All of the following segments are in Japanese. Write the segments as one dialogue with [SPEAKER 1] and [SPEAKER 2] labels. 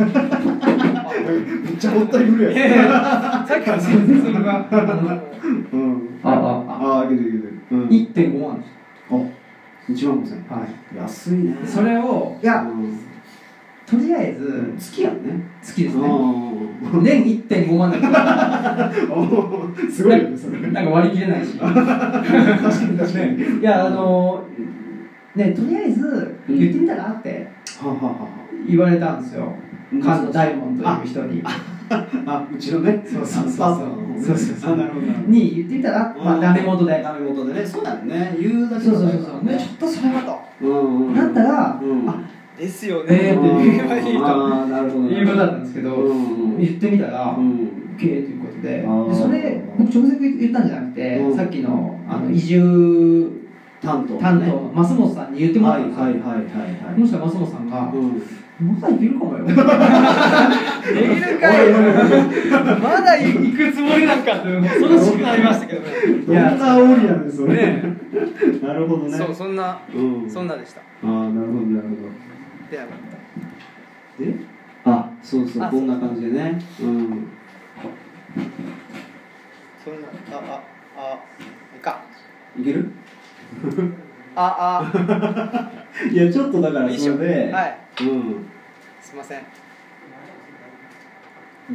[SPEAKER 1] めっちゃもったいぶるやん。
[SPEAKER 2] さっきから全然それがあの
[SPEAKER 1] うん
[SPEAKER 2] ああ
[SPEAKER 1] ああいけるいけるうん
[SPEAKER 2] 1.5万です
[SPEAKER 1] あ1万5000
[SPEAKER 2] はい
[SPEAKER 1] 安いね
[SPEAKER 2] それをいや
[SPEAKER 1] うん
[SPEAKER 2] とりあえず
[SPEAKER 1] うん月やんね
[SPEAKER 2] 月ですね
[SPEAKER 1] う
[SPEAKER 2] 年1.5万だから
[SPEAKER 1] んすごいよねそれ
[SPEAKER 2] なんか割り切れないし
[SPEAKER 1] 確かに確かに
[SPEAKER 2] いやあのねとりあえず言ってみたらって
[SPEAKER 1] はははは
[SPEAKER 2] 言われたんですよ
[SPEAKER 1] うん
[SPEAKER 2] 菅野大門という人に。
[SPEAKER 1] あうちのね。
[SPEAKER 2] そうそうそうそう。そうそうそう。
[SPEAKER 1] あなるほど。
[SPEAKER 2] に言ってみたらまあダメ元で。
[SPEAKER 1] ダメ元でね。そうだよね。言うだけ
[SPEAKER 2] そうそうそう
[SPEAKER 1] ね
[SPEAKER 2] そう。ねちょっとそれはと。
[SPEAKER 1] うんうん
[SPEAKER 2] なったら
[SPEAKER 1] うん。
[SPEAKER 2] あ
[SPEAKER 3] ですよ
[SPEAKER 2] ね。って言えばいいと。
[SPEAKER 1] ああなるほど
[SPEAKER 2] いうことだったんですけど
[SPEAKER 1] うん
[SPEAKER 2] 言ってみたら
[SPEAKER 1] うん
[SPEAKER 2] OK ということでそれ僕直接言ったんじゃなくて
[SPEAKER 1] うん。
[SPEAKER 2] さっきのあの移住
[SPEAKER 1] 担当。
[SPEAKER 2] 担当。の増本さんに言ってもら
[SPEAKER 1] はい
[SPEAKER 2] ったんです。よ
[SPEAKER 1] はいはいはいはい。
[SPEAKER 2] もしかしたら増本さんが
[SPEAKER 1] うん。
[SPEAKER 2] まだいけるかもよ。
[SPEAKER 3] できるかいまだ行くつもりなんか恐ろしくなりましたけどね。
[SPEAKER 1] どんな煽りやねんそれ
[SPEAKER 3] ね
[SPEAKER 1] なるほどね。
[SPEAKER 3] そうそんな
[SPEAKER 1] うん。
[SPEAKER 3] そんなでした。
[SPEAKER 1] ああなるほどなるほ
[SPEAKER 3] でなかっ
[SPEAKER 1] どで？あそうそう
[SPEAKER 3] あ
[SPEAKER 1] こんな感じでね。うん。
[SPEAKER 3] たそんなあああいいか
[SPEAKER 1] いける？
[SPEAKER 3] ああ。
[SPEAKER 1] いやちょっとだからそれで。
[SPEAKER 3] はい。
[SPEAKER 1] うん。
[SPEAKER 3] すいません。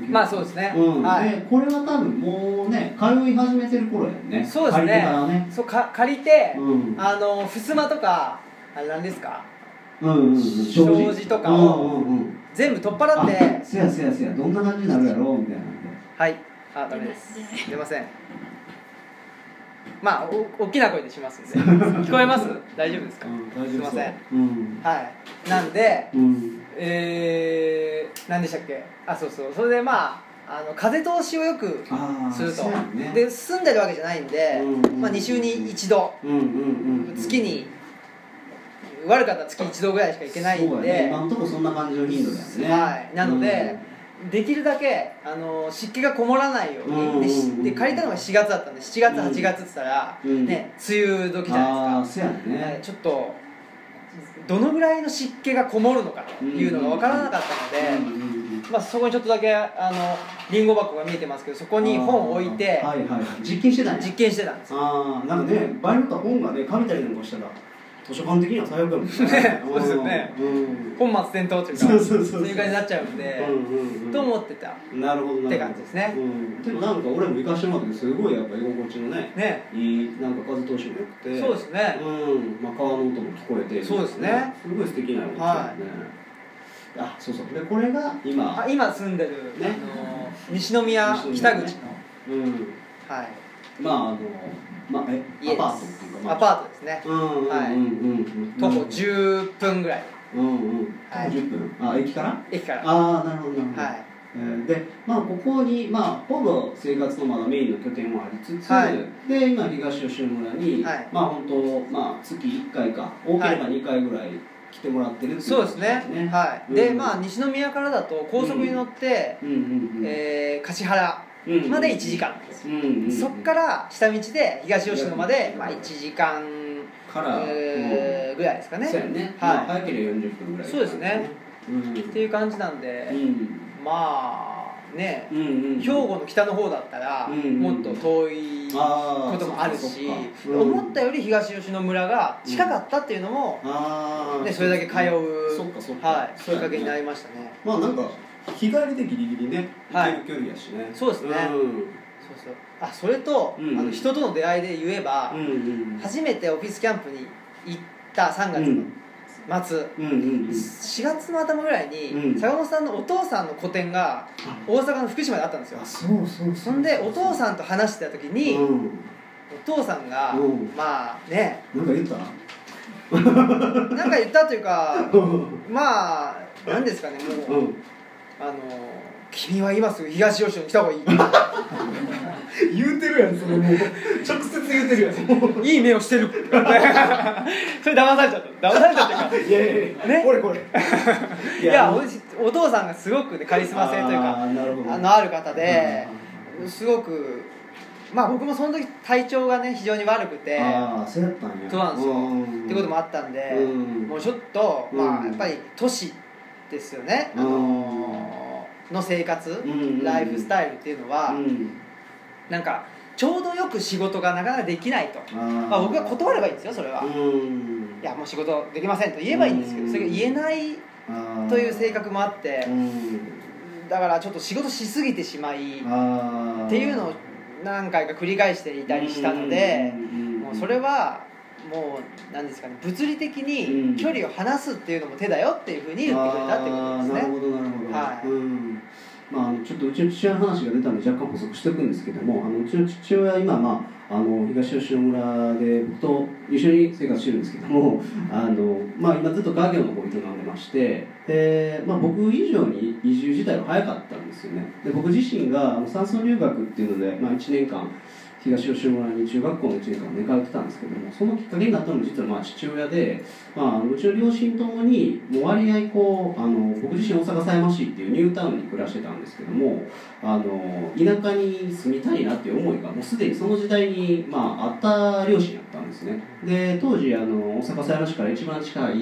[SPEAKER 3] まあそうですね。
[SPEAKER 1] うん。
[SPEAKER 3] はい。
[SPEAKER 1] でこれは多分もうね通い始めてる頃やんね。
[SPEAKER 3] そうですね。
[SPEAKER 1] 借りてからね。
[SPEAKER 3] そうか借りて
[SPEAKER 1] うん。
[SPEAKER 3] あの襖とかあれ何ですか？
[SPEAKER 1] うんうんうん。
[SPEAKER 3] 障子とかを
[SPEAKER 1] うんうんうん。
[SPEAKER 3] 全部取っ払
[SPEAKER 1] あ
[SPEAKER 3] って。
[SPEAKER 1] せやせやせや。どんな感じになるやろ？うみたいな
[SPEAKER 3] はい。あダメです。出ませんまあお大きな声でしますんで。聞こえます？大丈夫ですか？
[SPEAKER 1] うん大
[SPEAKER 3] すいません。
[SPEAKER 1] うん。
[SPEAKER 3] はい。なんで
[SPEAKER 1] うん。
[SPEAKER 3] えー、何でしたっけ？あそうそう。それでまああの風通しをよくすると。で住んでるわけじゃないんで、
[SPEAKER 1] うん
[SPEAKER 3] まあ、2週に1度。
[SPEAKER 1] うんうんうんうん。
[SPEAKER 3] 月に悪かったら月1度ぐらいしか行けないんで、
[SPEAKER 1] ね。今のとこそんな感じの頻度だよね。
[SPEAKER 3] はい。なので、できるだけあの湿気がこもらないように、
[SPEAKER 1] うん
[SPEAKER 3] でしで借りたのが4月だったんで7月
[SPEAKER 1] うん。
[SPEAKER 3] 8月って言ったら、
[SPEAKER 1] うん。
[SPEAKER 3] ね梅雨時じゃないですか、
[SPEAKER 1] ね。
[SPEAKER 3] はいちょっとどのぐらいの湿気がこもるのかというのが分からなかったので、
[SPEAKER 1] うんうんうん
[SPEAKER 3] まあ、そこにちょっとだけあのリンゴ箱が見えてますけどそこに本を置いて
[SPEAKER 1] はいはいはい。実験してたんや。
[SPEAKER 3] 実験してたんですよ。
[SPEAKER 1] ああなんかね場合によっては本がね噛みたりなんかした。ら図書館的には最悪やもんね。
[SPEAKER 3] そうですよね。
[SPEAKER 1] うん。
[SPEAKER 3] 本末転倒というか
[SPEAKER 1] そう
[SPEAKER 3] いう感じになっちゃうんで、と思ってた。
[SPEAKER 1] なるほど
[SPEAKER 3] って感じですね。
[SPEAKER 1] うん、でもなんか俺も行かしてもらったけどすごいやっぱ居心地のね
[SPEAKER 3] ね。
[SPEAKER 1] いいなんか風通しも良くて。
[SPEAKER 3] そうですね。
[SPEAKER 1] うん。まあ、川の音も聞こえて。
[SPEAKER 3] そうですね。
[SPEAKER 1] すごい素敵なお家だよね、あそうそう。でこれが今。
[SPEAKER 3] あ今住んでる、
[SPEAKER 1] ね。
[SPEAKER 3] あの西宮北口の、
[SPEAKER 1] うん。
[SPEAKER 3] はい、
[SPEAKER 1] まああのまあえ
[SPEAKER 3] 家です。
[SPEAKER 1] アパートっていうか、まあ、
[SPEAKER 3] アパートですね。
[SPEAKER 1] うんうんうんうんうん。
[SPEAKER 3] 徒歩10分ぐらい。
[SPEAKER 1] うんうん
[SPEAKER 3] はい。
[SPEAKER 1] 10分。あ駅から？
[SPEAKER 3] 駅から。
[SPEAKER 1] ああなるほどなるほど、
[SPEAKER 3] はい。
[SPEAKER 1] えーでまあここにまあほぼ生活のまだメインの拠点もありつつ、
[SPEAKER 3] はい。
[SPEAKER 1] で今東吉野村に、
[SPEAKER 3] はい。
[SPEAKER 1] まあ本当まあ月1回か多ければ2回ぐらい来てもらってるってい
[SPEAKER 3] そうですね。はい、
[SPEAKER 1] うん。
[SPEAKER 3] でまあ西宮からだと高速に乗って、
[SPEAKER 1] うん
[SPEAKER 3] えー橿原。
[SPEAKER 1] うん
[SPEAKER 3] まで1時間。なんそっから下道で東吉野まで、まあ、1時間、ぐらいですかね。はい。
[SPEAKER 1] まあ、早ければ40分ぐらい
[SPEAKER 3] そうですね。
[SPEAKER 1] うん
[SPEAKER 3] っていう感じなんで、
[SPEAKER 1] うん。
[SPEAKER 3] まあね兵庫の北の方だったら
[SPEAKER 1] うん
[SPEAKER 3] もっと遠いこともあるし思ったより東吉野村が近かったっていうのも、
[SPEAKER 1] ああ
[SPEAKER 3] ね、それだけ通う
[SPEAKER 1] そっかそっか。
[SPEAKER 3] はい、きっかけになりましたね。
[SPEAKER 1] まあなんか日帰りでギリギリね
[SPEAKER 3] はい。
[SPEAKER 1] 行ける距離やしね。
[SPEAKER 3] そうですね。
[SPEAKER 1] うん。
[SPEAKER 3] そうそう。あそれと、
[SPEAKER 1] うん。
[SPEAKER 3] あの人との出会いで言えば、
[SPEAKER 1] うんうん
[SPEAKER 3] 初めてオフィスキャンプに行った3月の末、
[SPEAKER 1] うんうんうん。
[SPEAKER 3] 4月の頭ぐらいに、
[SPEAKER 1] うん。
[SPEAKER 3] 坂本さんのお父さんの個展が大阪の福島であったんですよ。
[SPEAKER 1] あそうそうそ
[SPEAKER 3] んでお父さんと話してた時に、
[SPEAKER 1] うん。
[SPEAKER 3] お父さんが、
[SPEAKER 1] うん。
[SPEAKER 3] まあね。
[SPEAKER 1] なんか言った？
[SPEAKER 3] なんか言ったというか
[SPEAKER 1] うん。
[SPEAKER 3] まあ何ですかねもう、
[SPEAKER 1] うん
[SPEAKER 3] あの君は今すぐ東吉野に来た方がいい。
[SPEAKER 1] 言うてるやんそれもう。直接言うてるやん。
[SPEAKER 3] いい目をしてる。それ騙されちゃった。騙されちゃったか。
[SPEAKER 1] いやいやいや
[SPEAKER 3] ね？
[SPEAKER 1] これこれ。
[SPEAKER 3] いやおお父さんがすごくねカリスマ性というか
[SPEAKER 1] あ
[SPEAKER 3] のある方ですごくまあ僕もその時体調がね非常に悪くて
[SPEAKER 1] そうやったんや。
[SPEAKER 3] そうなんですよ
[SPEAKER 1] ん
[SPEAKER 3] ってこともあったんで
[SPEAKER 1] うん
[SPEAKER 3] もうちょっとま
[SPEAKER 1] うん
[SPEAKER 3] あやっぱり都市ですよね。あ
[SPEAKER 1] う
[SPEAKER 3] の
[SPEAKER 1] ん
[SPEAKER 3] の生活、ライフスタイルっていうのは、
[SPEAKER 1] うん。
[SPEAKER 3] なんかちょうどよく仕事がなかなかできないと、まあ、僕は断ればいいんですよそれは、
[SPEAKER 1] う
[SPEAKER 3] い
[SPEAKER 1] ん
[SPEAKER 3] やもう仕事できませんと言えばいいんですけど
[SPEAKER 1] うん
[SPEAKER 3] それが言えないという性格もあって
[SPEAKER 1] うん
[SPEAKER 3] だからちょっと仕事しすぎてしまいっていうのを何回か繰り返していたりしたのでもうそれはもう何ですかね物理的
[SPEAKER 1] うん。
[SPEAKER 3] に距離を離すっていうのも手だよっていうふうに言ってくれたってことです
[SPEAKER 1] あーなる
[SPEAKER 3] ね
[SPEAKER 1] ほどなるほど、
[SPEAKER 3] はい。
[SPEAKER 1] うん。まああの、ちょっとうちの父親の話が出たので若干補足しておくんですけどもあのうちの父親は今、まあ、あの東吉野村で僕と一緒に生活してるんですけどもあの、まあ、今ずっと家業の方を営んでましてで、まあ、僕以上に移住自体は早かったんですよね。で僕自身が山村留学っていうので、まあ、1年間東吉村に中学校の1年間寝通ってたんですけどもそのきっかけになったのも実はまあ父親で、まあ、うちの両親ともにもう割合こうあの僕自身大阪狭山市っていうニュータウンに暮らしてたんですけどもあの田舎に住みたいなっていう思いがもうすでにその時代に、まあ、あった両親やったんですね。で当時あの大阪狭山市から一番近い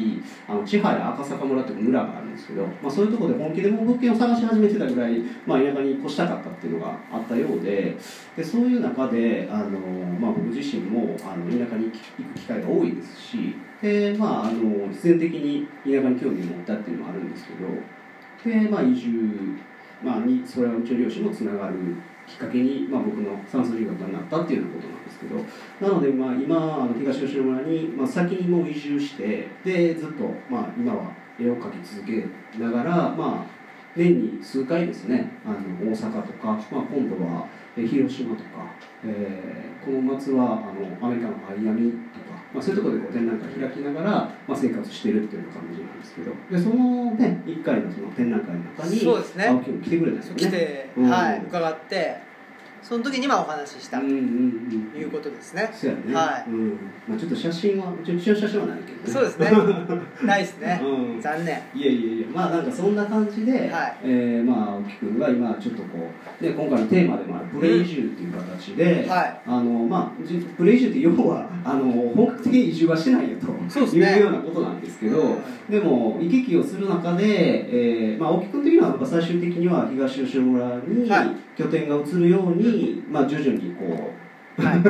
[SPEAKER 1] あの千早赤坂村っていう村があるんですけど、まあ、そういうところで本気でも物件を探し始めてたぐらい、まあ、田舎に越したかったっていうのがあったようででそういう中であの、まあ、僕自身もあの田舎に行く機会が多いですしで、まあ、あの必然的に田舎に興味を持ったっていうのもあるんですけどで、まあ、移住、まあ、にそれはうちの両親もつながるきっかけに、まあ、僕の算数留学になったっていうようなことなんですけどなので、まあ、今あの東吉野村に、まあ、先にもう移住してでずっと、まあ、今は絵を描き続けながら、まあ、年に数回ですねあの大阪とか、まあ、今度は広島とか、えーこの夏はあのアメリカのマイアミとか、まあ、そういうところでこう展覧会開きながら、まあ、生活してるっていうような感じなんですけど。でそのね1回のその展覧会の中に青木君来てくれたんですよね。
[SPEAKER 3] 来て、
[SPEAKER 1] うん。
[SPEAKER 3] はい、伺ってその時にまあお話ししたと
[SPEAKER 1] うんうんうん。
[SPEAKER 3] いうことですね、
[SPEAKER 1] そうやね、
[SPEAKER 3] はい。
[SPEAKER 1] うん。まあ、ちょっと写真はうちの写真はないけどね。
[SPEAKER 3] そうですね。ないですね、
[SPEAKER 1] うん。
[SPEAKER 3] 残念。
[SPEAKER 1] いやいやいや。まあなんかそんな感じで、
[SPEAKER 3] はい。
[SPEAKER 1] えーまあ青木君が今ちょっとこう、ね、今回のテーマでもあるプレイ移住っていう形で、
[SPEAKER 3] はい。
[SPEAKER 1] あのまあ、じプレイ移住って要は あの本格的に移住はしてないよというようなことなんですけど、
[SPEAKER 3] うん。
[SPEAKER 1] でも行き来をする中で、えーまあ、青木君的にはやっぱ最終的には東吉野村に
[SPEAKER 3] はい
[SPEAKER 1] 拠点が移るように、まあ、徐々にこう
[SPEAKER 3] はい。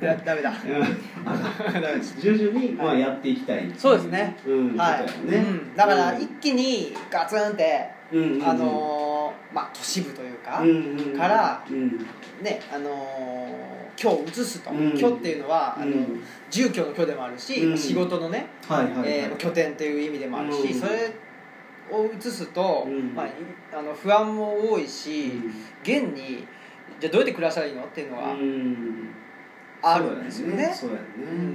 [SPEAKER 3] だ ダメだ。
[SPEAKER 1] うん。
[SPEAKER 3] ダメです。
[SPEAKER 1] 徐々に、まあ、やっていきたい。
[SPEAKER 3] そうですね、
[SPEAKER 1] うん
[SPEAKER 3] はい、
[SPEAKER 1] ね。
[SPEAKER 3] うん、だから一気にガツンって、
[SPEAKER 1] うんうんうん。
[SPEAKER 3] あのーまあ都市部というか、
[SPEAKER 1] うんうんうん。
[SPEAKER 3] から
[SPEAKER 1] うん。
[SPEAKER 3] ねあのー居を移すと、
[SPEAKER 1] うん。
[SPEAKER 3] 居っていうのは、あの
[SPEAKER 1] うん。
[SPEAKER 3] 住居の居でもあるし、
[SPEAKER 1] うん。
[SPEAKER 3] 仕事のね、
[SPEAKER 1] はいはいはい、
[SPEAKER 3] えー拠点っていう意味でもあるし、
[SPEAKER 1] うん。
[SPEAKER 3] それを移すと、
[SPEAKER 1] うん。
[SPEAKER 3] まあ、いあの不安も多いし、現にじゃあどうやって暮らしたらいいの？っていうのは
[SPEAKER 1] うん。
[SPEAKER 3] あるんですよね。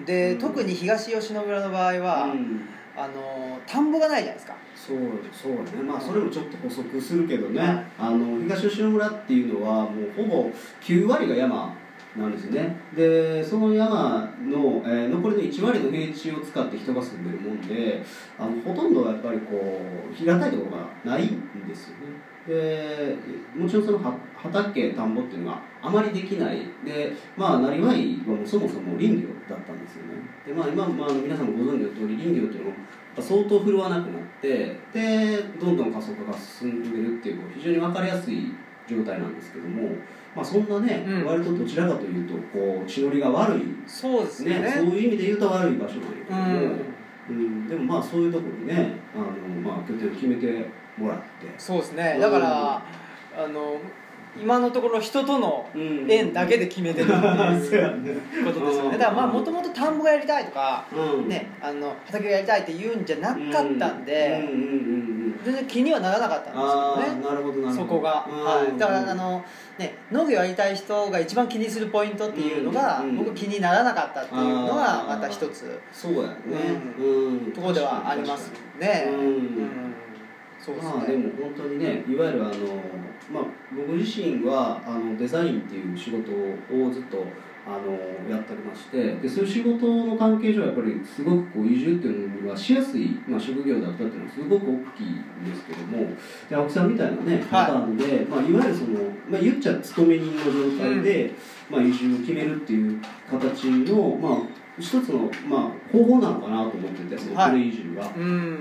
[SPEAKER 3] で、特に東吉野村の場合は、
[SPEAKER 1] うん。
[SPEAKER 3] あの田んぼがないじゃないですか。
[SPEAKER 1] そうそうやね。まあそれもちょっと補足するけどね、
[SPEAKER 3] はい
[SPEAKER 1] あの東吉野村っていうのはもうほぼ9割が山なんですね。でその山の、えー残りの1割の平地を使って人が住んでるもんであのほとんどやっぱりこう平たいところがないんですよね。でもちろんその畑田んぼっていうのがあまりできない。でまあなりわいはもうそもそも林業だったんですよね。でまあ今、まあ、皆さんご存知の通り林業っていうのも相当振るわなくなってでどんどん加速化が進んでるっていうこう非常に分かりやすい状態なんですけども、まあ、そんなね、
[SPEAKER 3] うん。
[SPEAKER 1] 割とどちらかというとこう血のりが悪い。
[SPEAKER 3] そうですね。
[SPEAKER 1] ねそういう意味で言うと悪い場所なんやけ
[SPEAKER 3] う
[SPEAKER 1] ども、
[SPEAKER 3] ん、
[SPEAKER 1] うん。でもまあそういうところにねあの、まあ、拠点を決めてもらって、
[SPEAKER 3] そうですね。だから、あの今のところ人との
[SPEAKER 1] うん。
[SPEAKER 3] 縁だけで決めてるっていう
[SPEAKER 1] ね
[SPEAKER 3] ことですよね。だからまあもともと田んぼがやりたいとか、
[SPEAKER 1] うん。
[SPEAKER 3] ね、あの畑がやりたいって言うんじゃなかったんで、
[SPEAKER 1] うん
[SPEAKER 3] 全然気にはならなかったんですけどね。
[SPEAKER 1] なるほどど。
[SPEAKER 3] そこが、
[SPEAKER 1] うん。
[SPEAKER 3] はい、だからあの、ね、農業やりたい人が一番気にするポイントっていうのが、
[SPEAKER 1] うん。
[SPEAKER 3] 僕気にならなかったっていうのがまた一つ。
[SPEAKER 1] そうやね。
[SPEAKER 3] う
[SPEAKER 1] うん。
[SPEAKER 3] ところではありますね。
[SPEAKER 1] うん
[SPEAKER 3] うん。そうですね。
[SPEAKER 1] まあでも本当にねいわゆるあの、まあ、僕自身はあのデザインっていう仕事をずっとあのやっておりましてでそういう仕事の関係上やっぱりすごくこう移住っていうのはしやすい、まあ、職業だったっていうのはすごく大きいんですけどもで青木さんみたいなねパターンで、いまあ、いわゆるその、まあ、言っちゃ勤め人の状態で、まあ、移住を決めるっていう形の、まあ、一つの、まあ、方法なのかなと思っててその
[SPEAKER 3] はい。
[SPEAKER 1] プレイ移住が。
[SPEAKER 3] う
[SPEAKER 1] うん。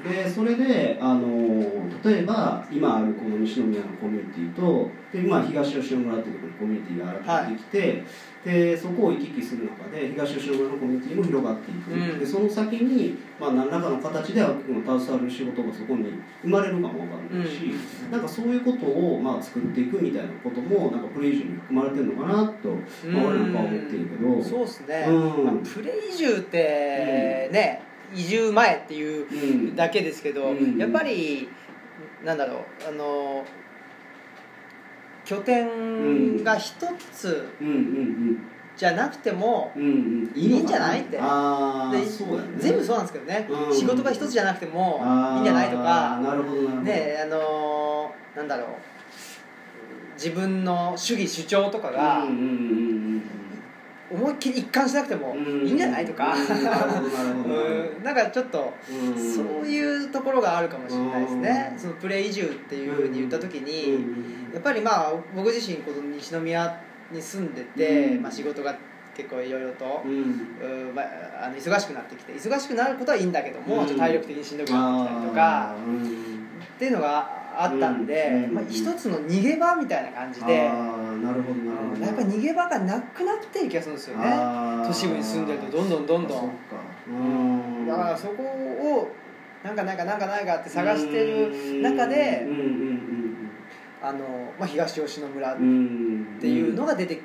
[SPEAKER 1] ん、でそれであの例えば今あるこの西宮のコミュニティとで今東吉野村っていうところにコミュニティが新たにできて、でそこを行き来する中で東吉野村のコミュニティも広がっていく、
[SPEAKER 3] うん。
[SPEAKER 1] でその先に、まあ、何らかの形で青木君の携わる仕事がそこに生まれるかもわからないし、なんかそういうことを、まあ、作っていくみたいなこともなんかプレイジュに含まれてるのかなと、まあ、俺なんかは思ってるけど。
[SPEAKER 3] そうですね、
[SPEAKER 1] うん
[SPEAKER 3] まあプレイ移住ってね、移住前っていう
[SPEAKER 1] うん
[SPEAKER 3] だけですけど、
[SPEAKER 1] うん。
[SPEAKER 3] やっぱりなんだろうあの拠点が一つじゃなくても、いいんじゃないって。全部そうなんですけどね、
[SPEAKER 1] うん。
[SPEAKER 3] 仕事が一つじゃなくてもいいんじゃないとか。ねあのなんだろう。自分の主義主張とかが思いっきり一貫しなくても
[SPEAKER 1] うん。
[SPEAKER 3] いいんじゃないとか、
[SPEAKER 1] うん。な
[SPEAKER 3] んかちょっと
[SPEAKER 1] うん。
[SPEAKER 3] そういうところがあるかもしれないですね、
[SPEAKER 1] うん。
[SPEAKER 3] そのプレイ移住っていうふうに言った時
[SPEAKER 1] うん。
[SPEAKER 3] に、やっぱりまあ僕自身この西宮に住んでて、
[SPEAKER 1] うん。
[SPEAKER 3] まあ、仕事が結構いろいろと、
[SPEAKER 1] うん。
[SPEAKER 3] うん。まあ、あの忙しくなってきて忙しくなることはいいんだけども、
[SPEAKER 1] うん。
[SPEAKER 3] ちょっと体力的にしんどくなってきたりとかっていうのがあったんで、
[SPEAKER 1] うん。
[SPEAKER 3] まあ、一つの逃げ場みたいな感じで、
[SPEAKER 1] なるほどなるほど。
[SPEAKER 3] やっぱり逃げ場がなくなっている気がするんですよね。都市部に住んでるとどんどんどんどん。
[SPEAKER 1] うん。
[SPEAKER 3] だからそこをなんかなんかなんかないかって探してる中であの、まあ、東吉野村っていうのが出て,、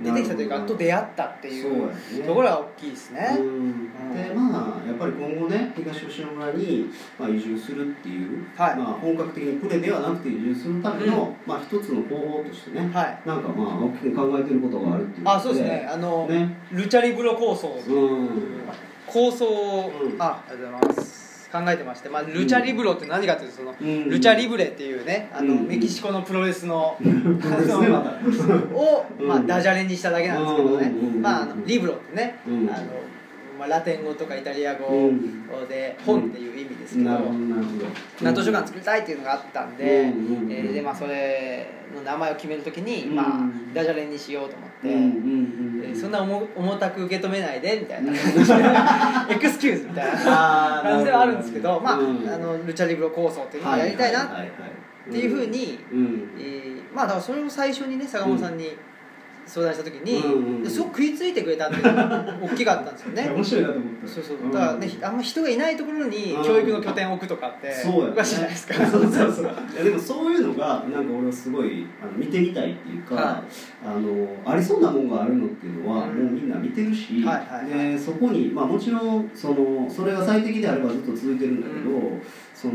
[SPEAKER 3] 出てきたというかと出会ったってい
[SPEAKER 1] そう
[SPEAKER 3] ところが大きいですね。
[SPEAKER 1] うん。でまあやっぱり今後ね東吉野村に、まあ、移住するっていう、
[SPEAKER 3] はい。
[SPEAKER 1] まあ、本格的にプレではなくて移住するための、まあ、一つの方法としてね
[SPEAKER 3] はい。
[SPEAKER 1] なんかまあ青木君考えてることがあるっていう
[SPEAKER 3] あそうですね。あの、
[SPEAKER 1] ね。
[SPEAKER 3] ルチャリブロ構想。
[SPEAKER 1] うん。
[SPEAKER 3] 構想を、
[SPEAKER 1] うん。
[SPEAKER 3] あありがとうございます考えてまして、まあ、ルチャリブロって何かというとその、
[SPEAKER 1] うん。
[SPEAKER 3] ルチャリブレっていうねあの、
[SPEAKER 1] うん。
[SPEAKER 3] メキシコのプロレスの を、まあ、
[SPEAKER 1] うん
[SPEAKER 3] ダジャレにしただけなんですけどね、
[SPEAKER 1] うん。
[SPEAKER 3] まあ、あのリブロってね、
[SPEAKER 1] うん。
[SPEAKER 3] あのまあ、ラテン語とかイタリア語
[SPEAKER 1] うん。
[SPEAKER 3] で本っていう意味ですけど、
[SPEAKER 1] な
[SPEAKER 3] 図書館作りたいっていうのがあったんで,、えーでまあ、それの名前を決めるときに、
[SPEAKER 1] うん。
[SPEAKER 3] まあ、ダジャレにしようと思って、えーそんな重重たく受け止めないでみたいな。感じでエクスキューズみたいな。感じではあるんですけどまあ,、
[SPEAKER 1] うん。
[SPEAKER 3] あのルチャリブロ構想っていうのをやりたいなっていうふうに、
[SPEAKER 1] うん。
[SPEAKER 3] えーまあだからそれを最初にね坂本さんに相談した時に、
[SPEAKER 1] うんうん
[SPEAKER 3] ですごく食いついてくれたっていうのが 大きかったんですよね。
[SPEAKER 1] 面白いなと思った。
[SPEAKER 3] そうそう。
[SPEAKER 1] うん
[SPEAKER 3] だからね、あんま人がいないところに
[SPEAKER 1] うん。
[SPEAKER 3] 教育の拠点を置くとかって
[SPEAKER 1] そうやね。
[SPEAKER 3] おかしいじゃないですか。
[SPEAKER 1] そうそうそう。でもそういうのがなんか俺はすごいあの見てみたいっていうか、
[SPEAKER 3] は
[SPEAKER 1] あのありそうなもんがあるのっていうのは、
[SPEAKER 3] うん。
[SPEAKER 1] もうみんな見てるし、
[SPEAKER 3] はいはいはい。
[SPEAKER 1] でそこに、まあ、もちろんそのそれが最適であればずっと続いてるんだけど、
[SPEAKER 3] う
[SPEAKER 1] その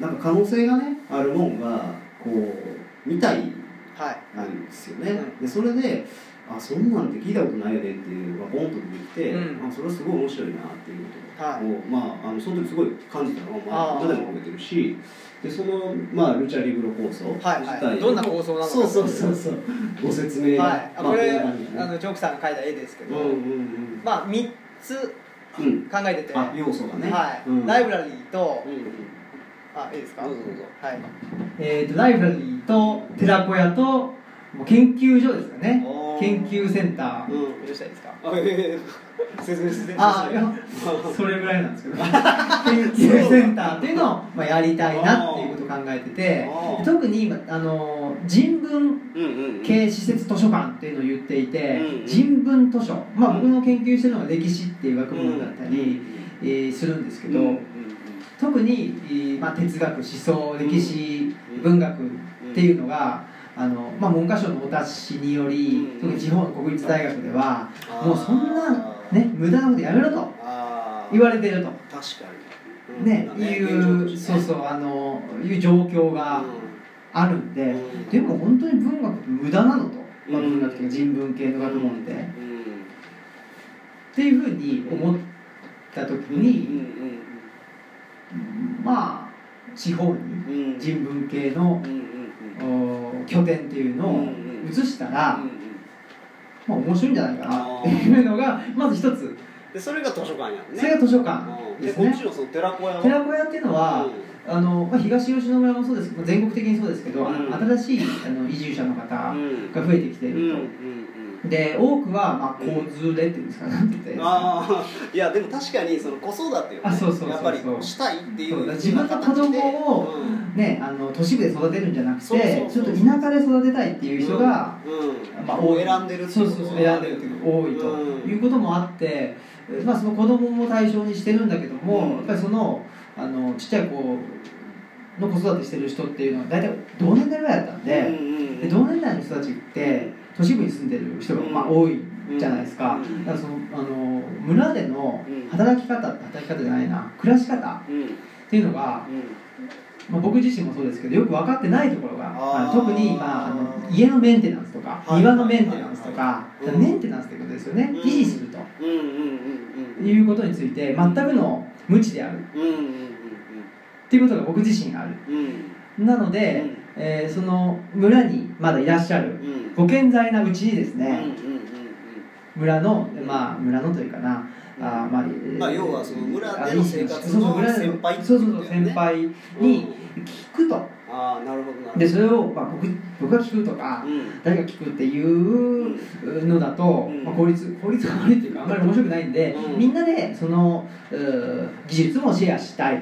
[SPEAKER 1] なんか可能性がねあるもんがこう見たい
[SPEAKER 3] はい。
[SPEAKER 1] なんですよね、
[SPEAKER 3] うん
[SPEAKER 1] でそれであそんなんて聞いたことないよねっていうのがボンと出てきて、
[SPEAKER 3] うん。
[SPEAKER 1] あそれはすごい面白いなっていうことを、
[SPEAKER 3] はい。
[SPEAKER 1] まあ、あのその時すごい感じたのは、まあ、今でも覚えてるしでその、まあ、ルチャリブロ構想自
[SPEAKER 3] はい
[SPEAKER 1] 体、
[SPEAKER 3] はい。どんな構想なのか。
[SPEAKER 1] そうそうそうそう。ご説明が、
[SPEAKER 3] はい、あ
[SPEAKER 1] まあ
[SPEAKER 3] これ、
[SPEAKER 1] ね。
[SPEAKER 3] あのチョークさんが描いた絵ですけど、
[SPEAKER 1] うんうん
[SPEAKER 3] まあ3つ
[SPEAKER 1] うんうん。
[SPEAKER 3] 考えてて、
[SPEAKER 1] あ要素がね。
[SPEAKER 3] はい。
[SPEAKER 1] うん。
[SPEAKER 3] ライブラリーと、
[SPEAKER 1] うんうん
[SPEAKER 3] あいいですか？
[SPEAKER 1] どうぞどうぞ。
[SPEAKER 3] はい。
[SPEAKER 4] えー、とライブラリーと寺子屋ともう研究所ですかね。研究センター。
[SPEAKER 1] うん
[SPEAKER 3] どうしたらいいですか？
[SPEAKER 1] あいやいやいや説明して
[SPEAKER 4] あいや。それぐらいなんですけど。研究センターっていうのを、まあ、やりたいなっていうことを考えてて特に今あの人文
[SPEAKER 1] うんうんうん
[SPEAKER 4] 系施設図書館っていうのを言っていて、
[SPEAKER 1] うん
[SPEAKER 4] 人文図書、まあ、僕の研究してるのが歴史っていう学問だったり、えーするんですけど、
[SPEAKER 1] うんうん
[SPEAKER 4] 特に、えーまあ、哲学思想歴史、
[SPEAKER 1] うん。
[SPEAKER 4] 文学っていうのが、あのまあ、文科省のお達しにより、
[SPEAKER 1] うん。
[SPEAKER 4] 特に地方の国立大学では、もうそんな、ね、無駄なことやめろと言われてると、
[SPEAKER 1] 確かに。
[SPEAKER 4] ね
[SPEAKER 1] うん
[SPEAKER 4] いうそうそうあのいう状況があるんで、
[SPEAKER 1] うん。
[SPEAKER 4] でも本当に文学って無駄なのと、まあ、
[SPEAKER 1] うん
[SPEAKER 4] 文学というか人文系の学問って、っ
[SPEAKER 1] うん。
[SPEAKER 4] ていうふうに思った時に、
[SPEAKER 1] うん
[SPEAKER 4] まあ地方に人文系の拠点っていうのを移したら、まあ、面白いんじゃないかなっていうのがまず一つ。
[SPEAKER 1] でそれが図書館やんね。
[SPEAKER 4] それが図書館
[SPEAKER 1] うん
[SPEAKER 4] ですね。
[SPEAKER 1] でこっちの寺子屋は
[SPEAKER 4] 寺子屋っていうのは、あのまあ、東吉野村もそうですけど全国的にそうですけど、
[SPEAKER 1] うん。
[SPEAKER 4] 新しいあの移住者の方が
[SPEAKER 1] うん。
[SPEAKER 4] 増えてきている
[SPEAKER 1] うんうんうん
[SPEAKER 3] で多くはまあ子連れっていうんですかなんて言った
[SPEAKER 1] ああいやでも確かにその子育てを、ね、
[SPEAKER 3] あそうそうそうそう。
[SPEAKER 1] やっぱりしたいっていう
[SPEAKER 3] 自分の子供を
[SPEAKER 1] うん。
[SPEAKER 3] ね、あの都市部で育てるんじゃなくてちょっと田舎で育てたいっていう人が、
[SPEAKER 1] うん。
[SPEAKER 3] まあ、
[SPEAKER 1] もう選んでるって
[SPEAKER 3] そうそうそう選んでるっていうか多いと
[SPEAKER 1] うん
[SPEAKER 3] いうこともあって、まあ、その子供も対象にしてるんだけども、
[SPEAKER 1] うん。
[SPEAKER 3] やっぱりそのあのちっちゃい子の子育てしてる人っていうのは大体同年代ぐらいだったんで,、
[SPEAKER 1] うんうん。
[SPEAKER 3] で同年代の人たちって都市部に住んでる人がまあ多いじゃないですか,、
[SPEAKER 1] うん。
[SPEAKER 3] だからそのあの村での
[SPEAKER 1] うん。
[SPEAKER 3] 働き方働き方じゃないな。暮らし方っ
[SPEAKER 1] うん。
[SPEAKER 3] ていうのがまあ、僕自身もそうですけどよく分かってないところが特に、まあ、あの家のメンテナンスとか、
[SPEAKER 1] はい。
[SPEAKER 3] 庭のメンテナンスとか、メンテナンスってことですよね、
[SPEAKER 1] うん。
[SPEAKER 3] 維持すると。
[SPEAKER 1] うんうんうん
[SPEAKER 3] いうことについて全くの無知である。っていうことが僕自身ある。
[SPEAKER 1] うん。
[SPEAKER 3] なので、えーその村にまだいらっしゃる
[SPEAKER 1] うん。うん
[SPEAKER 3] ご健在なうちにです
[SPEAKER 1] うんうん
[SPEAKER 3] ね、村のまあ村のというかなあーまあ、えー
[SPEAKER 1] まあ要はその村での生活の
[SPEAKER 3] そうそう村での
[SPEAKER 1] 先輩
[SPEAKER 3] そうそうそう先輩
[SPEAKER 1] うん。
[SPEAKER 3] に聞くと。
[SPEAKER 1] ああなるほどなるほど。
[SPEAKER 3] でそれを、まあ、僕僕が聞くとか、
[SPEAKER 1] うん。
[SPEAKER 3] 誰が聞くっていうのだと、
[SPEAKER 1] うん。
[SPEAKER 3] まあ、効率効率が悪いっていうかあんまり面白くないんで、
[SPEAKER 1] うん。
[SPEAKER 3] みんなでその技術もシェアしたい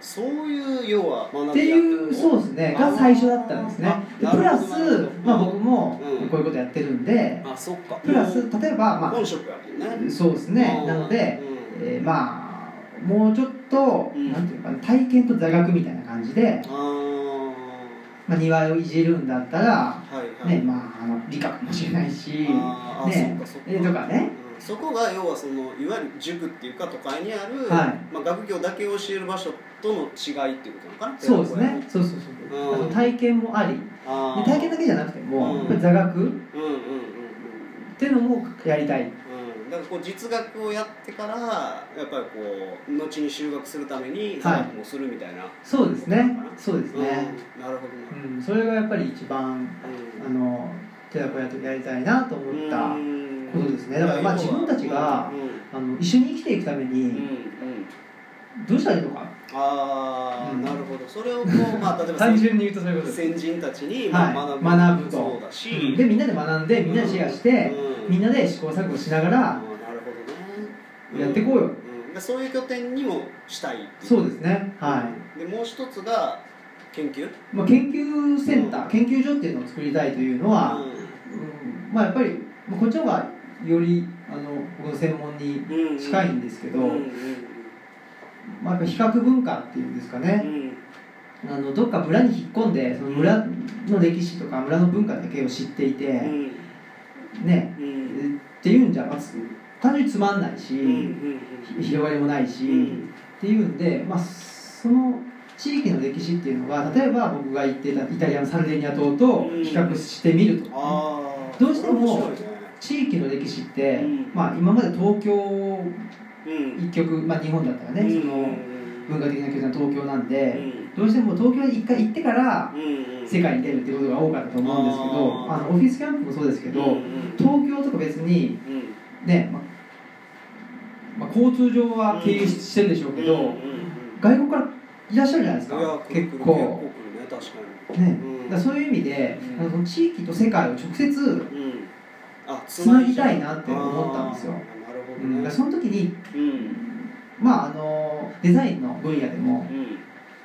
[SPEAKER 1] そういう要は学
[SPEAKER 3] て
[SPEAKER 1] びやってる
[SPEAKER 3] いうそうですね。が最初だったんですね。プラスまあ、僕も
[SPEAKER 1] うん
[SPEAKER 3] こういうことやってるんで
[SPEAKER 1] あそっか。
[SPEAKER 3] プラス例えば、ま
[SPEAKER 1] 本職やもん
[SPEAKER 3] あ、
[SPEAKER 1] ね。
[SPEAKER 3] そうですね。
[SPEAKER 1] うん。
[SPEAKER 3] なので、
[SPEAKER 1] うん。
[SPEAKER 3] えーまあもうちょっと、
[SPEAKER 1] うん。
[SPEAKER 3] なんていうのかな体験と座学みたいな感じで、
[SPEAKER 1] あ
[SPEAKER 3] まあ、庭をいじるんだったらねまあ、あの理科かもしれないしね。とかね。
[SPEAKER 1] うんそこが要はそのいわゆる塾っていうか都会にある、
[SPEAKER 3] はい。
[SPEAKER 1] まあ、学業だけを教える場所との違いっていうことなのかな？
[SPEAKER 3] そうですね。そうそうそう、
[SPEAKER 1] う。ん。
[SPEAKER 3] 体験もあり。
[SPEAKER 1] あ
[SPEAKER 3] 体験だけじゃなくても、
[SPEAKER 1] うん。
[SPEAKER 3] 座学っ
[SPEAKER 1] うんうんうんうん。
[SPEAKER 3] ていうのもやりたい。
[SPEAKER 1] うん。だからこう実学をやってからやっぱりこう後に修学するために
[SPEAKER 3] はい。
[SPEAKER 1] 座学もするみたいな、
[SPEAKER 3] そうですね。そうです
[SPEAKER 1] うん。
[SPEAKER 3] ね、
[SPEAKER 1] なるほどな。
[SPEAKER 3] うん。それがやっぱり一番あの寺子屋とやりたいなと思ったことですね。だからまあ自分たちがあの一緒に生きていくためにどうしたらいいのか。
[SPEAKER 1] ああ、
[SPEAKER 3] うん。
[SPEAKER 1] なるほど。それをこうまあ 例えば
[SPEAKER 3] 単純に言うとそういうことです。
[SPEAKER 1] 先人たちに
[SPEAKER 3] はい。
[SPEAKER 1] まあ学ぶ,、
[SPEAKER 3] 学ぶと。
[SPEAKER 1] そうだし、
[SPEAKER 3] うん。でみんなで学んでみんなでシェアして、
[SPEAKER 1] うん。
[SPEAKER 3] みんなで試行錯誤しながら
[SPEAKER 1] なるほどね。
[SPEAKER 3] やっていこうよ、
[SPEAKER 1] うそういう拠点にもしたい
[SPEAKER 3] そうですね。はい、
[SPEAKER 1] でもう一つが研究？
[SPEAKER 3] まあ、研究センター、研究所っていうのを作りたいというのは、うん。まあやっぱりまあこっちの方がよりあの僕の専門に
[SPEAKER 1] うん
[SPEAKER 3] 近いんですけど、まあ、比較文化っていうんですか
[SPEAKER 1] う
[SPEAKER 3] ね、
[SPEAKER 1] ん。
[SPEAKER 3] あのどっか村に引っ込んでその村の歴史とか村の文化だけを知っていて、
[SPEAKER 1] うん。
[SPEAKER 3] ね。
[SPEAKER 1] うん。
[SPEAKER 3] っていうんじゃまず単純につまんないし、広がりもないし、
[SPEAKER 1] うん。
[SPEAKER 3] っていうんで、まあ、その地域の歴史っていうのが例えば僕が行ってたイタリアのサルデーニャ島と比較してみると、どうしても地域の歴史って、
[SPEAKER 1] うん。
[SPEAKER 3] まあ、今まで東京
[SPEAKER 1] うん。
[SPEAKER 3] 一極、まあ、日本だったらね、
[SPEAKER 1] うん。
[SPEAKER 3] その文化的な拠点は東京なんで、
[SPEAKER 1] うん。
[SPEAKER 3] どうしても東京に一回行ってから世界に出るっていうことが多かったと思うんですけど
[SPEAKER 1] あ
[SPEAKER 3] のオフィスキャンプもそうですけど、東京とか別に
[SPEAKER 1] うん。
[SPEAKER 3] ね、まあまあ、交通上は経由してるでしょうけど、外国からいらっしゃるじゃないですか結
[SPEAKER 1] 結構。ね
[SPEAKER 3] だそういう意味で、
[SPEAKER 1] うん。
[SPEAKER 3] あのその地域と世界を直接、つなぎたいなって思ったんですよ。うん、
[SPEAKER 1] ね
[SPEAKER 3] その時に
[SPEAKER 1] うん。
[SPEAKER 3] まああのデザインの分野でも
[SPEAKER 1] うん。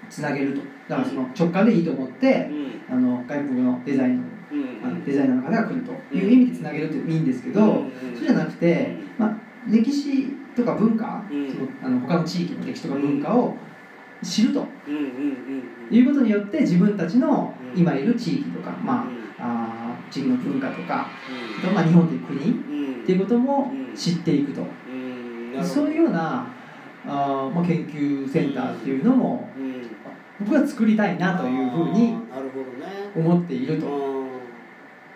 [SPEAKER 3] つなげると。だからその直感でいいと思って
[SPEAKER 1] うん。
[SPEAKER 3] あの外国のデザインの
[SPEAKER 1] うん。
[SPEAKER 3] あのデザイナーの方が来るという意味でつなげるっていいんですけど、
[SPEAKER 1] うん。
[SPEAKER 3] そうじゃなくて、まあ、歴史とか文化、
[SPEAKER 1] うん。
[SPEAKER 3] あの他の地域の歴史とか文化を知ると。いうことによって自分たちの
[SPEAKER 1] うん。
[SPEAKER 3] 今いる地域とか、ま
[SPEAKER 1] うん。
[SPEAKER 3] あ、あー地域の文化とか、
[SPEAKER 1] うん。
[SPEAKER 3] まあ、日本という国っ
[SPEAKER 1] うん。
[SPEAKER 3] ていうことも
[SPEAKER 1] うん。
[SPEAKER 3] 知っていくと、そういうようなあー、まあ、研究センターっていうのも
[SPEAKER 1] うん。
[SPEAKER 3] 僕は作りたいなというふうに思っていると。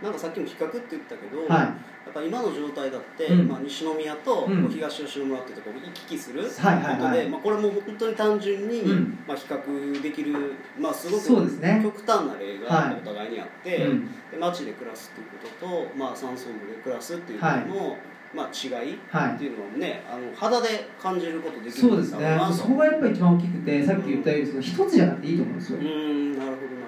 [SPEAKER 1] うんなんかさっきも比較って言ったけど、
[SPEAKER 3] はい。
[SPEAKER 1] やっぱ今の状態だって、
[SPEAKER 3] うん。
[SPEAKER 1] まあ、西宮と
[SPEAKER 3] うん。
[SPEAKER 1] 東吉野村っていうところを行き来することで、
[SPEAKER 3] はいはい。はい
[SPEAKER 1] まあ、これも本当に単純に、
[SPEAKER 3] うん。
[SPEAKER 1] まあ、比較できる、まあ、すごく
[SPEAKER 3] そうですね。
[SPEAKER 1] 極端な例
[SPEAKER 3] はい
[SPEAKER 1] がお互いにあって、
[SPEAKER 3] うん
[SPEAKER 1] で町で暮らすっていうことと、まあ、山村部で暮らすっていうことの、まあ、違い
[SPEAKER 3] はい
[SPEAKER 1] っていうのをねあの肌で感じることできる
[SPEAKER 3] そうですね。そこがやっぱり一番大きくてさっき言ったようにその一つじゃなくていいと思うんですよ。
[SPEAKER 1] うーんなるほど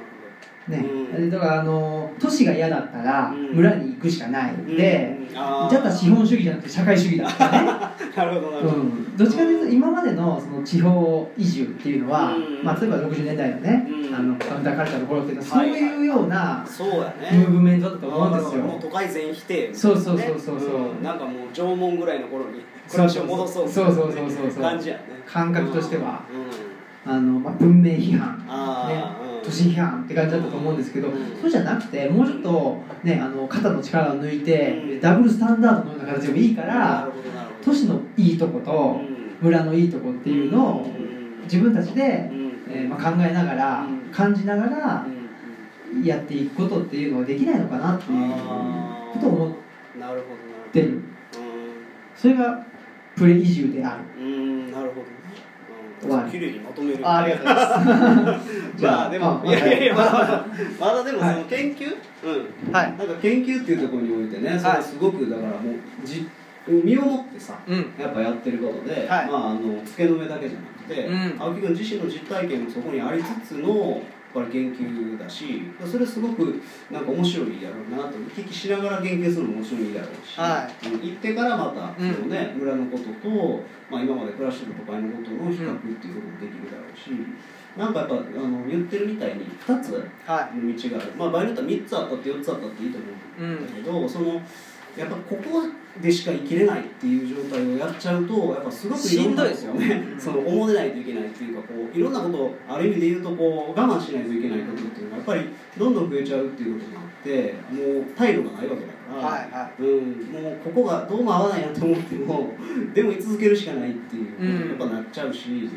[SPEAKER 3] ね、
[SPEAKER 1] うん。
[SPEAKER 3] だからあの都市が嫌だったら
[SPEAKER 1] うん。
[SPEAKER 3] 村に行くしかない
[SPEAKER 1] うん。あー。
[SPEAKER 3] じゃあ資本主義じゃなくて社会主義だったね、
[SPEAKER 1] なるほど
[SPEAKER 3] うん、どっちかというと今までのその地方移住っていうのは、
[SPEAKER 1] うん。
[SPEAKER 3] まあ、例えば60年代のね、
[SPEAKER 1] うん。
[SPEAKER 3] あのカウンターカルチャーの頃っていうのはそう
[SPEAKER 1] はい。
[SPEAKER 3] うようなムーブメントだったと思うんですよ、
[SPEAKER 1] もう都会全否定、
[SPEAKER 3] そうそうそうそうそう。ん
[SPEAKER 1] なんかもう縄文ぐらいの頃に暮らしを戻そう
[SPEAKER 3] そうそうそうそうそう。
[SPEAKER 1] 感じやね。
[SPEAKER 3] 感覚としては。
[SPEAKER 1] うん。
[SPEAKER 3] あの、まあ、文明批判。
[SPEAKER 1] あーうん
[SPEAKER 3] 都市批判って感じだったと思うんですけど、
[SPEAKER 1] うん
[SPEAKER 3] そうじゃなくてもうちょっと、ね、あの肩の力を抜いて、
[SPEAKER 1] うん。
[SPEAKER 3] ダブルスタンダードのような形でもいいか
[SPEAKER 1] な
[SPEAKER 3] ら都市のいいとこと
[SPEAKER 1] うん。
[SPEAKER 3] 村のいいとこっていうのを
[SPEAKER 1] うん。
[SPEAKER 3] 自分たちで、
[SPEAKER 1] うん。
[SPEAKER 3] えーまあ、考えながら
[SPEAKER 1] うん。
[SPEAKER 3] 感じながら
[SPEAKER 1] うん。
[SPEAKER 3] やっていくことっていうのはできないのかなっていうことを思っ
[SPEAKER 1] なるる
[SPEAKER 3] てるそれがプレ移住である。
[SPEAKER 1] なるほど綺麗にまとめる。
[SPEAKER 3] あありがとうございます。じゃあ
[SPEAKER 1] まあでも
[SPEAKER 3] あ
[SPEAKER 1] いやいやいやまだ
[SPEAKER 3] は
[SPEAKER 1] まだでもその研究？うん。
[SPEAKER 3] はい。
[SPEAKER 1] なんか研究っていうところにおいてねそれすごくだからもうじ身をもってさ
[SPEAKER 3] うん。
[SPEAKER 1] やっぱやってることで、
[SPEAKER 3] はい。
[SPEAKER 1] まあ、あの付け止めだけじゃなくて、
[SPEAKER 3] うん。
[SPEAKER 1] 青木君自身の実体験もそこにありつつのやっぱり研究だしそれすごくなんか面白いやろうなと。行き来しながら研究するのも面白いだろうし、
[SPEAKER 3] は
[SPEAKER 1] うん行ってからまたその、ね村のことと、まあ、今まで暮らしてる都会のことの比較っていうこともできるだろうし、なんかやっぱあの言ってるみたいに2つ
[SPEAKER 3] は
[SPEAKER 1] の道がある、まあ、場合によっては3つあったって4つあったっていいと思うんだけど、そのやっぱここでしか生きれないっていう状態をやっちゃうとやっぱすごくいろんなことをね その思ってないといけないっていうかこういろんなことをある意味で言うとこう我慢しないといけないことっていうのがやっぱりどんどん増えちゃうっていうことがあってもう態度がないわけだから、
[SPEAKER 3] はいは
[SPEAKER 1] うん、もうここがどうも合わないなと思ってもでも居続けるしかないっていうことにやっぱなっちゃうし。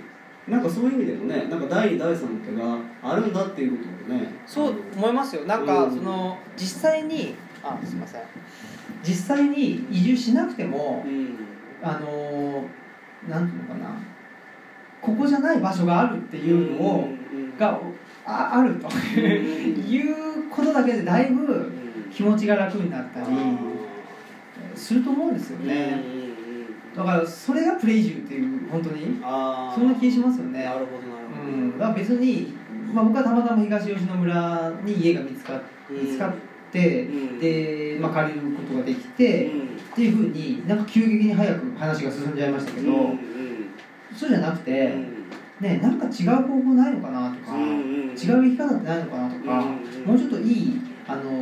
[SPEAKER 1] なんかそういう意味でもね、なんか第二第三の手があるんだっていうことをね。
[SPEAKER 3] そう思いますよなんかその実際にあすいません実際に移住しなくても
[SPEAKER 1] うん。
[SPEAKER 3] あのーなんていうのかな。ここじゃない場所があるっていうのを、がああると。いうことだけでだいぶ気持ちが楽になったりすると思うんですよね。だからそれがプレイジュっていう本当に
[SPEAKER 1] あ
[SPEAKER 3] そんな気しますよね。
[SPEAKER 1] なるほどなるほど。
[SPEAKER 3] うん、だから別に、まあ、僕はたまたま東吉野村に家が見つか見つかって、
[SPEAKER 1] うん
[SPEAKER 3] で、まあ、借りることができて、っていうふうになんか急激に早く話が進んじゃいましたけど、そうじゃなくて、ね、なんか違う方法ないのかなとか、違う生き方ってないのかなとか、
[SPEAKER 1] うん
[SPEAKER 3] もうちょっといいあの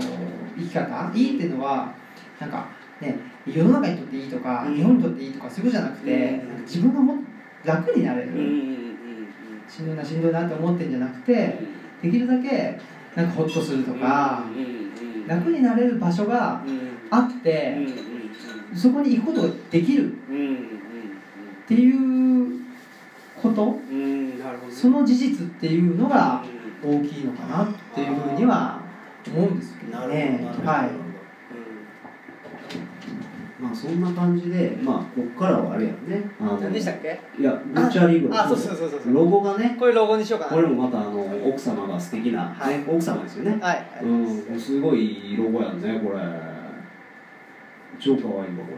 [SPEAKER 3] 生き方いいっていうのはなんかね世の中にとっていいとか、
[SPEAKER 1] うん。
[SPEAKER 3] 日本にとっていいとかそういうことじゃなくて、自分がも楽になれる、しんどいなしんどいなって思ってんじゃなくてできるだけなんかホッとするとか、楽になれる場所があって、そこに行くことができる。っていうこと。その事実っていうのが大きいのかなっていうふうには思うんですけどね。はい
[SPEAKER 1] まあそんな感じでまあこっからはあれやね。あの
[SPEAKER 3] 何でしたっけ？
[SPEAKER 1] いやブッチャーリーグの
[SPEAKER 3] あそうそうそうそう
[SPEAKER 1] ロゴがね。
[SPEAKER 3] これロゴにしようかな。
[SPEAKER 1] これもまたあの奥様が素敵な、ね
[SPEAKER 3] はい。
[SPEAKER 1] 奥様ですよね。
[SPEAKER 3] はい。
[SPEAKER 1] うん。すごいロゴやんねこれ。超可愛いわこ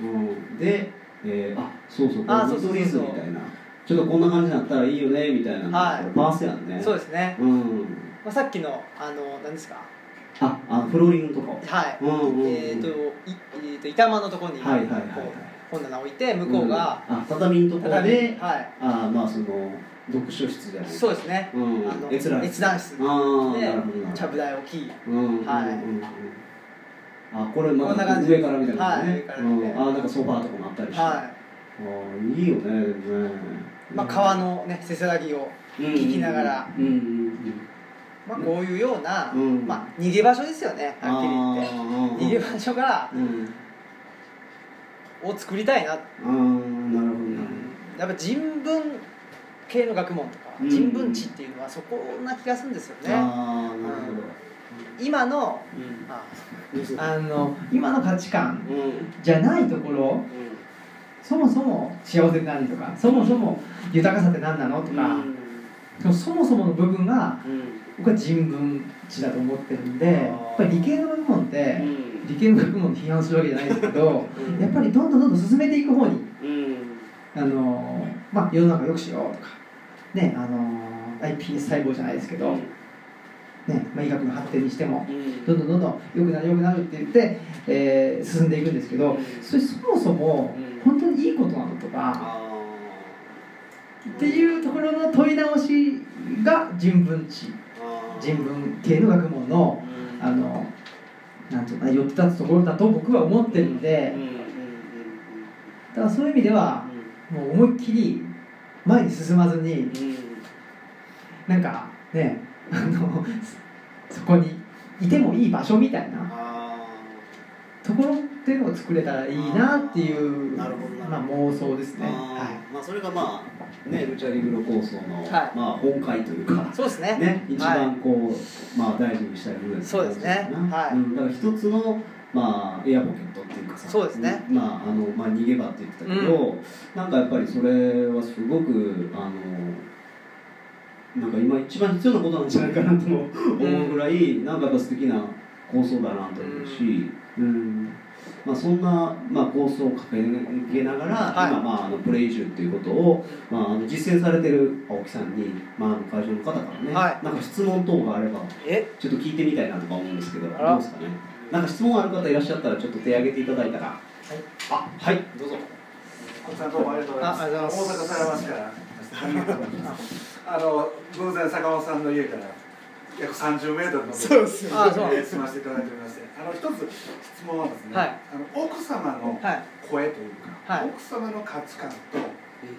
[SPEAKER 1] れ。うん。で、えー、あそうそうこれ
[SPEAKER 3] あそうそうそう。そ
[SPEAKER 1] みたいな。ちょっとこんな感じになったらいいよねみたいな、
[SPEAKER 3] はい。
[SPEAKER 1] パースやんね。
[SPEAKER 3] そうですね、
[SPEAKER 1] うん。
[SPEAKER 3] まあ、さっきのあの何ですか？
[SPEAKER 1] ああのフローリングとか。
[SPEAKER 3] はい、
[SPEAKER 1] うんうんうん。
[SPEAKER 3] えっ、といえー、と板間のところに
[SPEAKER 1] はいはいはいはい。
[SPEAKER 3] 本棚置いて向こうが、
[SPEAKER 1] うんあ畳のところ
[SPEAKER 3] 畳
[SPEAKER 1] で
[SPEAKER 3] はい。
[SPEAKER 1] あまあその読書室じゃない
[SPEAKER 3] そうですね、
[SPEAKER 1] うん。
[SPEAKER 3] あの
[SPEAKER 1] 閲覧室。
[SPEAKER 3] でちゃぶ台置き
[SPEAKER 1] うんうんうんうん。
[SPEAKER 3] はい。
[SPEAKER 1] あこれま
[SPEAKER 3] こんな感じ。
[SPEAKER 1] 上から見たいな
[SPEAKER 3] はい
[SPEAKER 1] ね
[SPEAKER 3] 上から見て。
[SPEAKER 1] うん。あなんかソファーとかもあったりして、
[SPEAKER 3] は
[SPEAKER 1] あーいいよねでもね
[SPEAKER 3] い、まあ、川のねせせらぎを聞きながら、
[SPEAKER 1] うんうんうん
[SPEAKER 3] まあ、こういうような、
[SPEAKER 1] うん。
[SPEAKER 3] まあ、逃げ場所ですよねはっきり言って。逃げ場所が
[SPEAKER 1] うん。
[SPEAKER 3] を作りたいな、
[SPEAKER 1] なるほど
[SPEAKER 3] やっぱ人文系の学問とか、
[SPEAKER 1] うん。
[SPEAKER 3] 人文知っていうのはそこな気がするんですよね。
[SPEAKER 1] ああなるほど。
[SPEAKER 3] 今の
[SPEAKER 1] うん。
[SPEAKER 3] あの今の価値観
[SPEAKER 1] うん。
[SPEAKER 3] じゃないところそもそも幸せって何とかそもそも豊かさって何なのとか、そのそもそもの部分が僕は人文知だと思ってるんでやっぱり理系の学問って理系の学問を批判するわけじゃないですけどやっぱりどんどんどんどん進めていく方にあの、まあ、世の中良くしようとか、ねあの iPS 細胞じゃないですけどねまあ、医学の発展にしてもどんどんどんどん良くなる良くなるって言って、えー、進んでいくんですけどそれそもそも本当にいいことなのとかっていうところの問い直しが人文知人文系の学問のあのなんていうか寄って立つところだと僕は思ってるのでだからそういう意味ではもう思いっきり前に進まずになんかねあの そこにいてもいい場所みたいなところっていうのを作れたらいいなっていうまあ、妄想ですね。はい。
[SPEAKER 1] まあ、それがまあねルチャリブロ構想の、はい、まあ、本会というか
[SPEAKER 3] そうですね。
[SPEAKER 1] ね一番こう、はい、まあ、大事にしたい部分
[SPEAKER 3] そうですね、
[SPEAKER 1] はい、うん、だから一つのまあ、エアポケットっていうかさ
[SPEAKER 3] そうですね、
[SPEAKER 1] まああのまあ、逃げ場って言ってたけど、うん、なんかやっぱりそれはすごくあのなんか今一番必要なことなんじゃないかなと思うぐらい、うん、なんかやっぱ素敵な構想だなと思うし、うん、うんまあ、そんな、まあ、構想を掲げながら、はい、今、まあ、あのプレイ移住っていうことを、まあ、あの実践されてる青木さんに、まあ、あの会場の方からね、はい、なんか質問等があればちょっと聞いてみたいなとか思うんですけどどうですかね？なんか質問ある方いらっしゃったらちょっと手挙げていただいたら。はい。あはい。どうぞ。
[SPEAKER 5] 青木さんどうもありがとうございます。大阪狭山市から。あの偶然坂本さんの家から約30メートルの
[SPEAKER 3] そうです
[SPEAKER 5] あそう住ませていただいておりましてあの一つ質問はですね、はい、あの奥様の声というか、はい、奥様の価値観と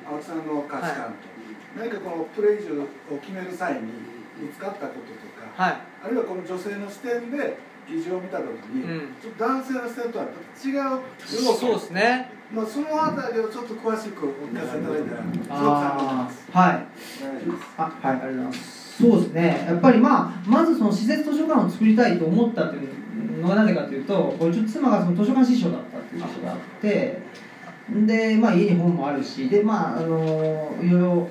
[SPEAKER 5] 青木さんの価値観と、何かこのプレイ中を決める際に見つかったこととか、はい、あるいはこの女性の視点で議事を見た時に、うん、ちょっと男性の視点とは違う
[SPEAKER 3] そうですね。
[SPEAKER 5] まあ、そのあたりをちょっと詳しくお聞かせいただいたらすごく
[SPEAKER 3] 参考はい。あはいありがとうございますそうですね。やっぱりまあまずその施設図書館を作りたいと思ったというのがなぜかというとこれちょっと妻がその図書館師匠だったっていうことがあってでまあ家に本もあるしでまああのいろいろ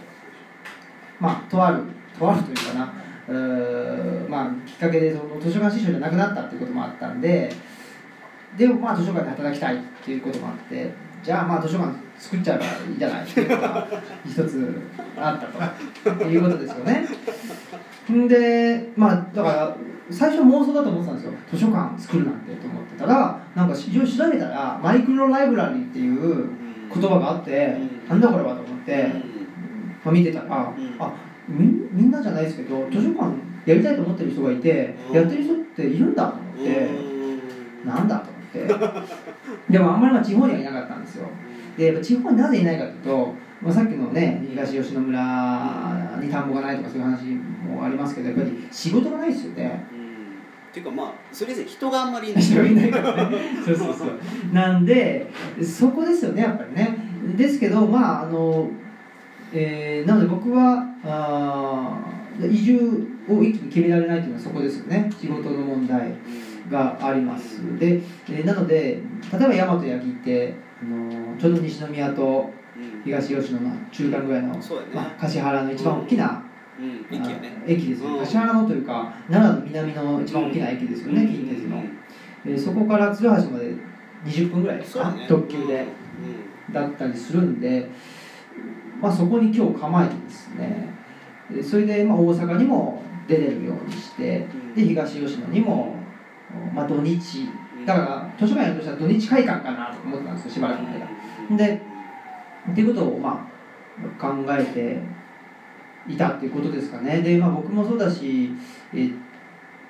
[SPEAKER 3] まあとあるとあるというかなうまあきっかけでその図書館師匠じゃなくなったっていうこともあったんででもまあ図書館で働きたいっていうこともあってじゃあまあ図書館作っちゃえばいいじゃないっていうのが一つあったということですよね。でまあだから最初妄想だと思ってたんですよ。図書館作るなんてと思ってたらなんか非常に調べたらマイクロライブラリーっていう言葉があってなんだこれはと思って、まあ、見てたらあみみんなじゃないですけど図書館やりたいと思ってる人がいてやってる人っているんだと思ってなんだと。思って。でもあんまりまあ地方にはいなかったんですよ。で地方になぜいないかというと、まあ、さっきのね東吉野村に田んぼがないとかそういう話もありますけどやっぱり仕事がないですよね。
[SPEAKER 1] っていうかまあそれ以前人があんまりいない。
[SPEAKER 3] 人がいないからね。そうそうそう。なんでそこですよねやっぱりね。ですけどまああのえー、なので僕はあ移住を一気に決められないというのはそこですよね。仕事の問題があります。で、えー、なので例えば大和八木ってあのちょうど西宮と東吉野の中間ぐらいの、ね、まあ、橿原の一番大きな、
[SPEAKER 1] うん、駅,、
[SPEAKER 3] ですよ、ね、橿原のというか奈良の南の一番大きな駅ですよね、近鉄の、えー、そこから鶴橋まで20分ぐらいですか、ね、特急で、だったりするんで、まあ、そこに今日構えてですね。それでまあ大阪にも出れるようにしてで東吉野にも、まあ、土日。だから図書館やるとしたら土日会館かなと思ってたんですよしばらくの間。でっていうことをまあ考えていたっていうことですかね。で、まあ、僕もそうだし、えっ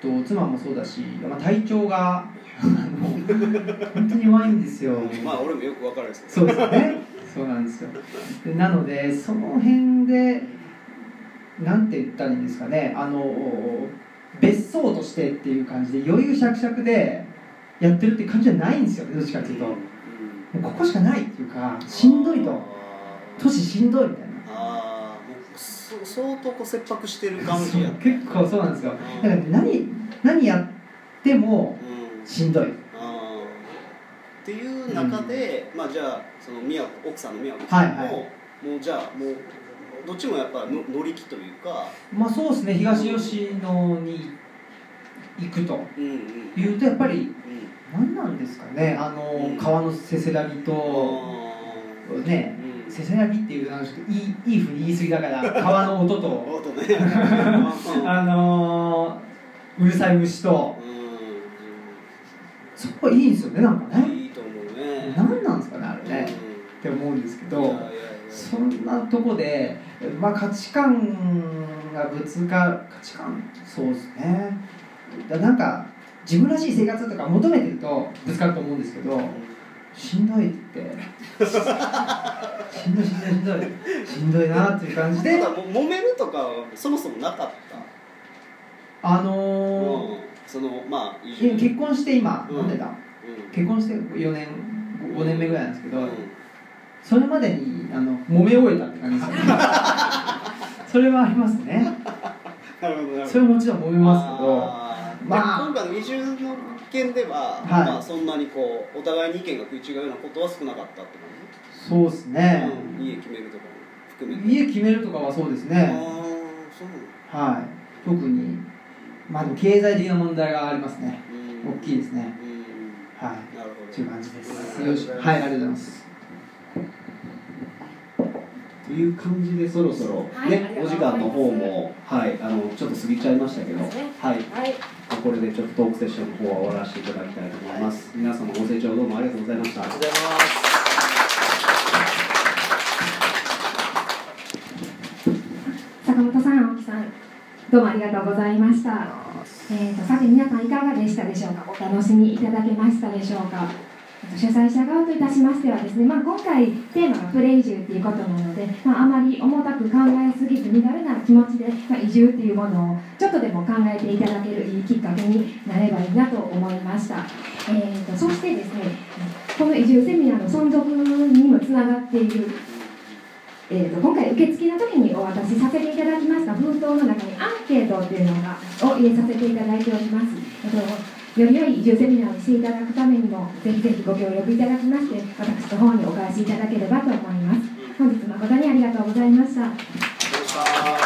[SPEAKER 3] と妻もそうだし、まあ、体調が 本当に弱いんですよ。
[SPEAKER 1] まあ俺もよくわかるんです
[SPEAKER 3] けどそうですね。そうなんですよ。なのでその辺でなんて言ったらいいんですかね。あの別荘としてっていう感じで余裕しゃくしゃくでやってるって感じじゃないんですよどっちかっていうと、もうここしかないっていうかしんどいと。都市しんどいみたいな。あ
[SPEAKER 1] 相当こう切迫してる感じや
[SPEAKER 3] 結構そうなんですよ。だから何何やってもしんどい、
[SPEAKER 1] っていう中で、うん、まあじゃあその宮奥さんの宮子さんも、はいはい、もうじゃあもうどっちもやっぱの乗り気というか。
[SPEAKER 3] まあそうですね東吉野に行くと。いうとやっぱり何なんですかね。あの、川のせせらぎとね、せせらぎっていうのはちょっといいいいふうに言い過ぎだから 川の音と。あのうるさい虫と、そこいいんですよねなんかね。
[SPEAKER 1] いいと思うね。
[SPEAKER 3] 何なんですかねあれね、って思うんですけどそんなとこで、まあ、価値観がぶつか価値観？そうですね。だなんか自分らしい生活とか求めてるとぶつかると思うんですけどしんどいって。しんどいしんどいしんどい。しんどいなっていう感じで。
[SPEAKER 1] 揉めるとかそもそもなかった？
[SPEAKER 3] あのー、
[SPEAKER 1] そのまあ
[SPEAKER 3] 結婚して今、うん、なんでだ、うん、結婚して4年5年目ぐらいなんですけど、うん、それまでにあの揉め終えたって感じですよね。それはありますね。なるほどそれはもちろん揉めますけど。
[SPEAKER 1] まあ、今回の移住の件では、はい、まあ、そんなにこうお互いに意見が食い違うようなことは少なかったって感
[SPEAKER 3] じそうですね、
[SPEAKER 1] うん、家決めるとか含め
[SPEAKER 3] て？家決めるとかはそうですね。はい。特にまあでも経済的な問題がありますね。大きいですね。はい。なるほど。という感じです。よし。はいありがとうございます
[SPEAKER 1] という感じでそろそろね、はい、お時間の方もはい。あのちょっと過ぎちゃいましたけど、ね、はい、はい、これでちょっとトークセッションの方は終わらせていただきたいと思います、はい、皆様ご清聴どうもありがとうございました。ありがとうござい
[SPEAKER 6] ます坂本さん青木さんどうもありがとうございました。えーと、さて皆さんいかがでしたでしょうか？お楽しみいただけましたでしょうか？主催者側といたしましてはですね、まあ、今回テーマがプレイ移住っていうことなので、まあ、あまり重たく考えすぎず身軽な気持ちで、まあ、移住っていうものをちょっとでも考えていただけるいいきっかけになればいいなと思いました、えーと、そしてですねこの移住セミナーの存続にもつながっているえーと、今回受付の時にお渡しさせていただきました封筒の中にアンケートっていうのがを入れさせていただいております、えーとより良い移住セミナーをしていただくためにもぜひぜひご協力いただきまして私の方にお返しいただければと思います。本日誠にありがとうございました。